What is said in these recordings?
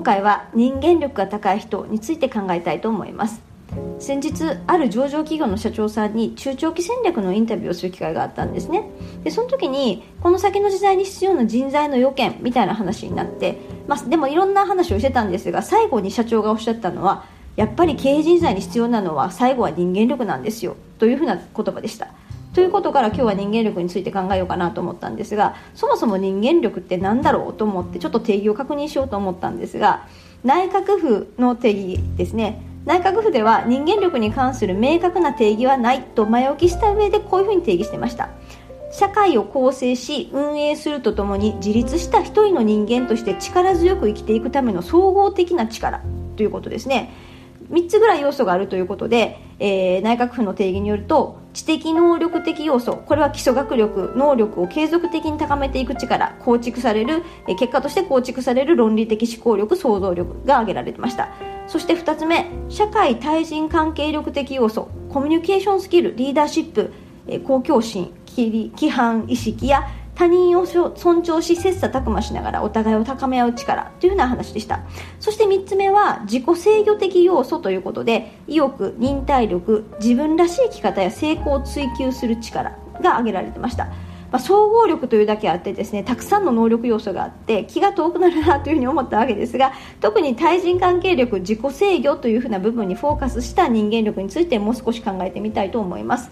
今回は人間力が高い人について考えたいと思います。先日ある上場企業の社長さんに中長期戦略のインタビューをする機会があったんですね。でその時にこの先の時代に必要な人材の要件みたいな話になって、まあ、でもいろんな話をしてたんですが最後に社長がおっしゃったのはやっぱり経営人材に必要なのは最後は人間力なんですよというふうな言葉でした。ということから今日は人間力について考えようかなと思ったんですがそもそも人間力って何だろうと思ってちょっと定義を確認しようと思ったんですが内閣府の定義ですね。内閣府では人間力に関する明確な定義はないと前置きした上でこういうふうに定義してました。社会を構成し運営するとともに自立した一人の人間として力強く生きていくための総合的な力ということですね。3つぐらい要素があるということで、えー、内閣府の定義によると知的能力的要素これは基礎学力能力を継続的に高めていく力構築される、えー、結果として構築される論理的思考力想像力が挙げられてました。そして2つ目社会対人関係力的要素コミュニケーションスキルリーダーシップ、えー、公共心規範意識や他人を尊重し切磋琢磨しながらお互いを高め合う力というような話でしたそして3つ目は自己制御的要素ということで意欲忍耐力自分らしい生き方や成功を追求する力が挙げられてましたまあ、総合力というだけあってですねたくさんの能力要素があって気が遠くなるなというふに思ったわけですが特に対人関係力自己制御というふな部分にフォーカスした人間力についてもう少し考えてみたいと思います。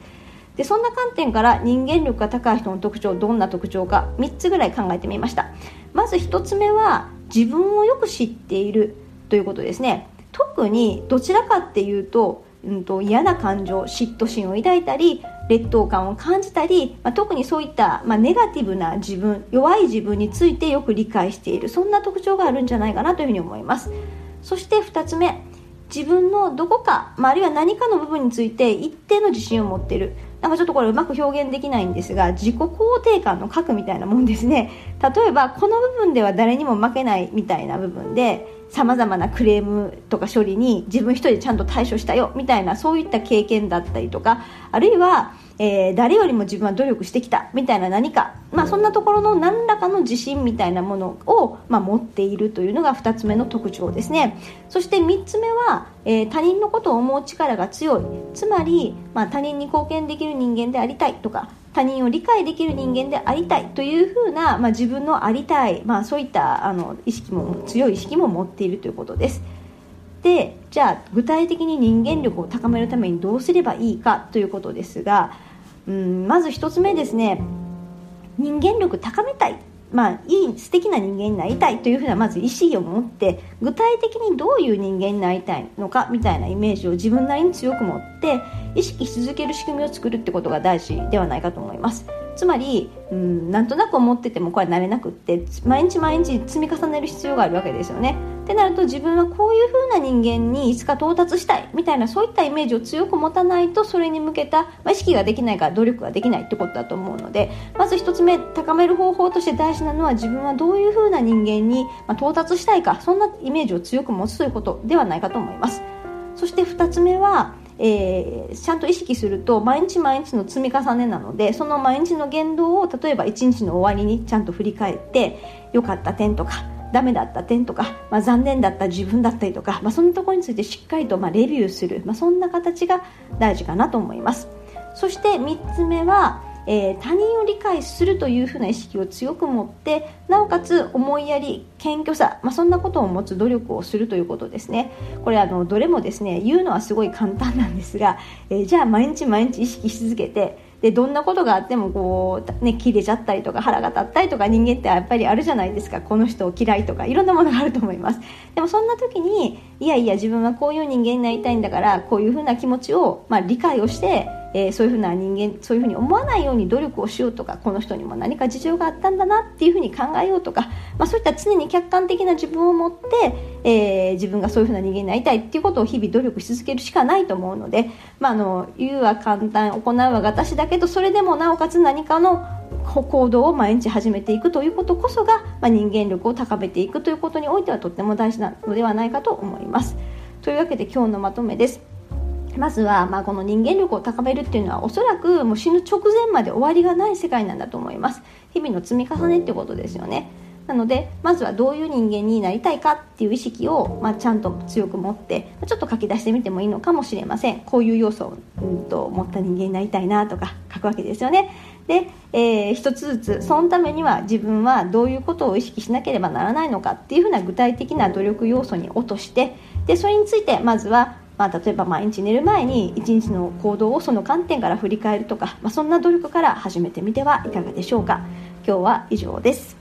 でそんな観点から人間力が高い人の特徴どんな特徴か3つぐらい考えてみました。まず1つ目は自分をよく知っているということですね。特にどちらかっていうと,、うんと、嫌な感情嫉妬心を抱いたり劣等感を感じたり、まあ、特にそういった、まあ、ネガティブな自分弱い自分についてよく理解しているそんな特徴があるんじゃないかなというふうに思います。そして2つ目自分のどこか、まあ、あるいは何かの部分について一定の自信を持っている。なんかちょっとこれうまく表現できないんですが自己肯定感の核みたいなもんですね。例えばこの部分では誰にも負けないみたいな部分でさまざまなクレームとか処理に自分一人でちゃんと対処したよみたいなそういった経験だったりとかあるいはえー、誰よりも自分は努力してきたみたいな何か、まあ、そんなところの何らかの自信みたいなものを、まあ、持っているというのが2つ目の特徴ですね。そして3つ目は、えー、他人のことを思う力が強い。つまり、まあ、他人に貢献できる人間でありたいとか他人を理解できる人間でありたいというふうな、まあ、自分のありたい、まあ、そういったあの意識も強い意識も持っているということです。でじゃあ具体的に人間力を高めるためにどうすればいいかということですがうんまず1つ目ですね人間力高めたいまあ、いい素敵な人間になりたいというふうなまず意思を持って具体的にどういう人間になりたいのかみたいなイメージを自分なりに強く持って意識し続ける仕組みを作るってことが大事ではないかと思います。つまり、うん、なんとなく思っててもこれは慣れなくって毎日毎日積み重ねる必要があるわけですよね。ってなると自分はこういう風な人間にいつか到達したいみたいなそういったイメージを強く持たないとそれに向けた、まあ、意識ができないから努力ができないってことだと思うのでまず1つ目高める方法として大事なのは自分はどういう風な人間に、ま到達したいかそんなイメージを強く持つということではないかと思います。そして2つ目はえー、ちゃんと意識すると毎日毎日の積み重ねなのでその毎日の言動を例えば一日の終わりにちゃんと振り返って良かった点とかダメだった点とか、まあ、残念だった自分だったりとか、まあ、そんなところについてしっかりとまレビューする、まあ、そんな形が大事かなと思います。そして3つ目はえー、他人を理解するというふうな意識を強く持ってなおかつ思いやり謙虚さ、まあ、そんなことを持つ努力をするということですね。これあのどれもですね言うのはすごい簡単なんですが、えー、じゃあ毎日毎日意識し続けてでどんなことがあってもこう、ね、切れちゃったりとか腹が立ったりとか人間ってやっぱりあるじゃないですか。この人を嫌いとかいろんなものがあると思います。でもそんな時にいやいや自分はこういう人間になりたいんだからこういうふうな気持ちを、まあ、理解をしてえー、そういうふうな人間そういうふうに思わないように努力をしようとかこの人にも何か事情があったんだなっていうふうに考えようとか、まあ、そういった常に客観的な自分を持って、えー、自分がそういうふうな人間になりたいっていうことを日々努力し続けるしかないと思うので、まあ、あの言うは簡単行うは私だけどそれでもなおかつ何かの行動を毎日始めていくということこそが、まあ、人間力を高めていくということにおいてはとっても大事なのではないかと思います。というわけで今日のまとめです。まずは、まあ、この人間力を高めるっていうのはおそらくもう死ぬ直前まで終わりがない世界なんだと思います。日々の積み重ねってことですよね。なのでまずはどういう人間になりたいかっていう意識を、まあ、ちゃんと強く持ってちょっと書き出してみてもいいのかもしれません。こういう要素を、うんと、持った人間になりたいなとか書くわけですよね。で、えー、一つずつそのためには自分はどういうことを意識しなければならないのかっていうふうな具体的な努力要素に落としてでそれについてまずはまあ、例えば毎日寝る前に一日の行動をその観点から振り返るとか、まあ、そんな努力から始めてみてはいかがでしょうか。今日は以上です。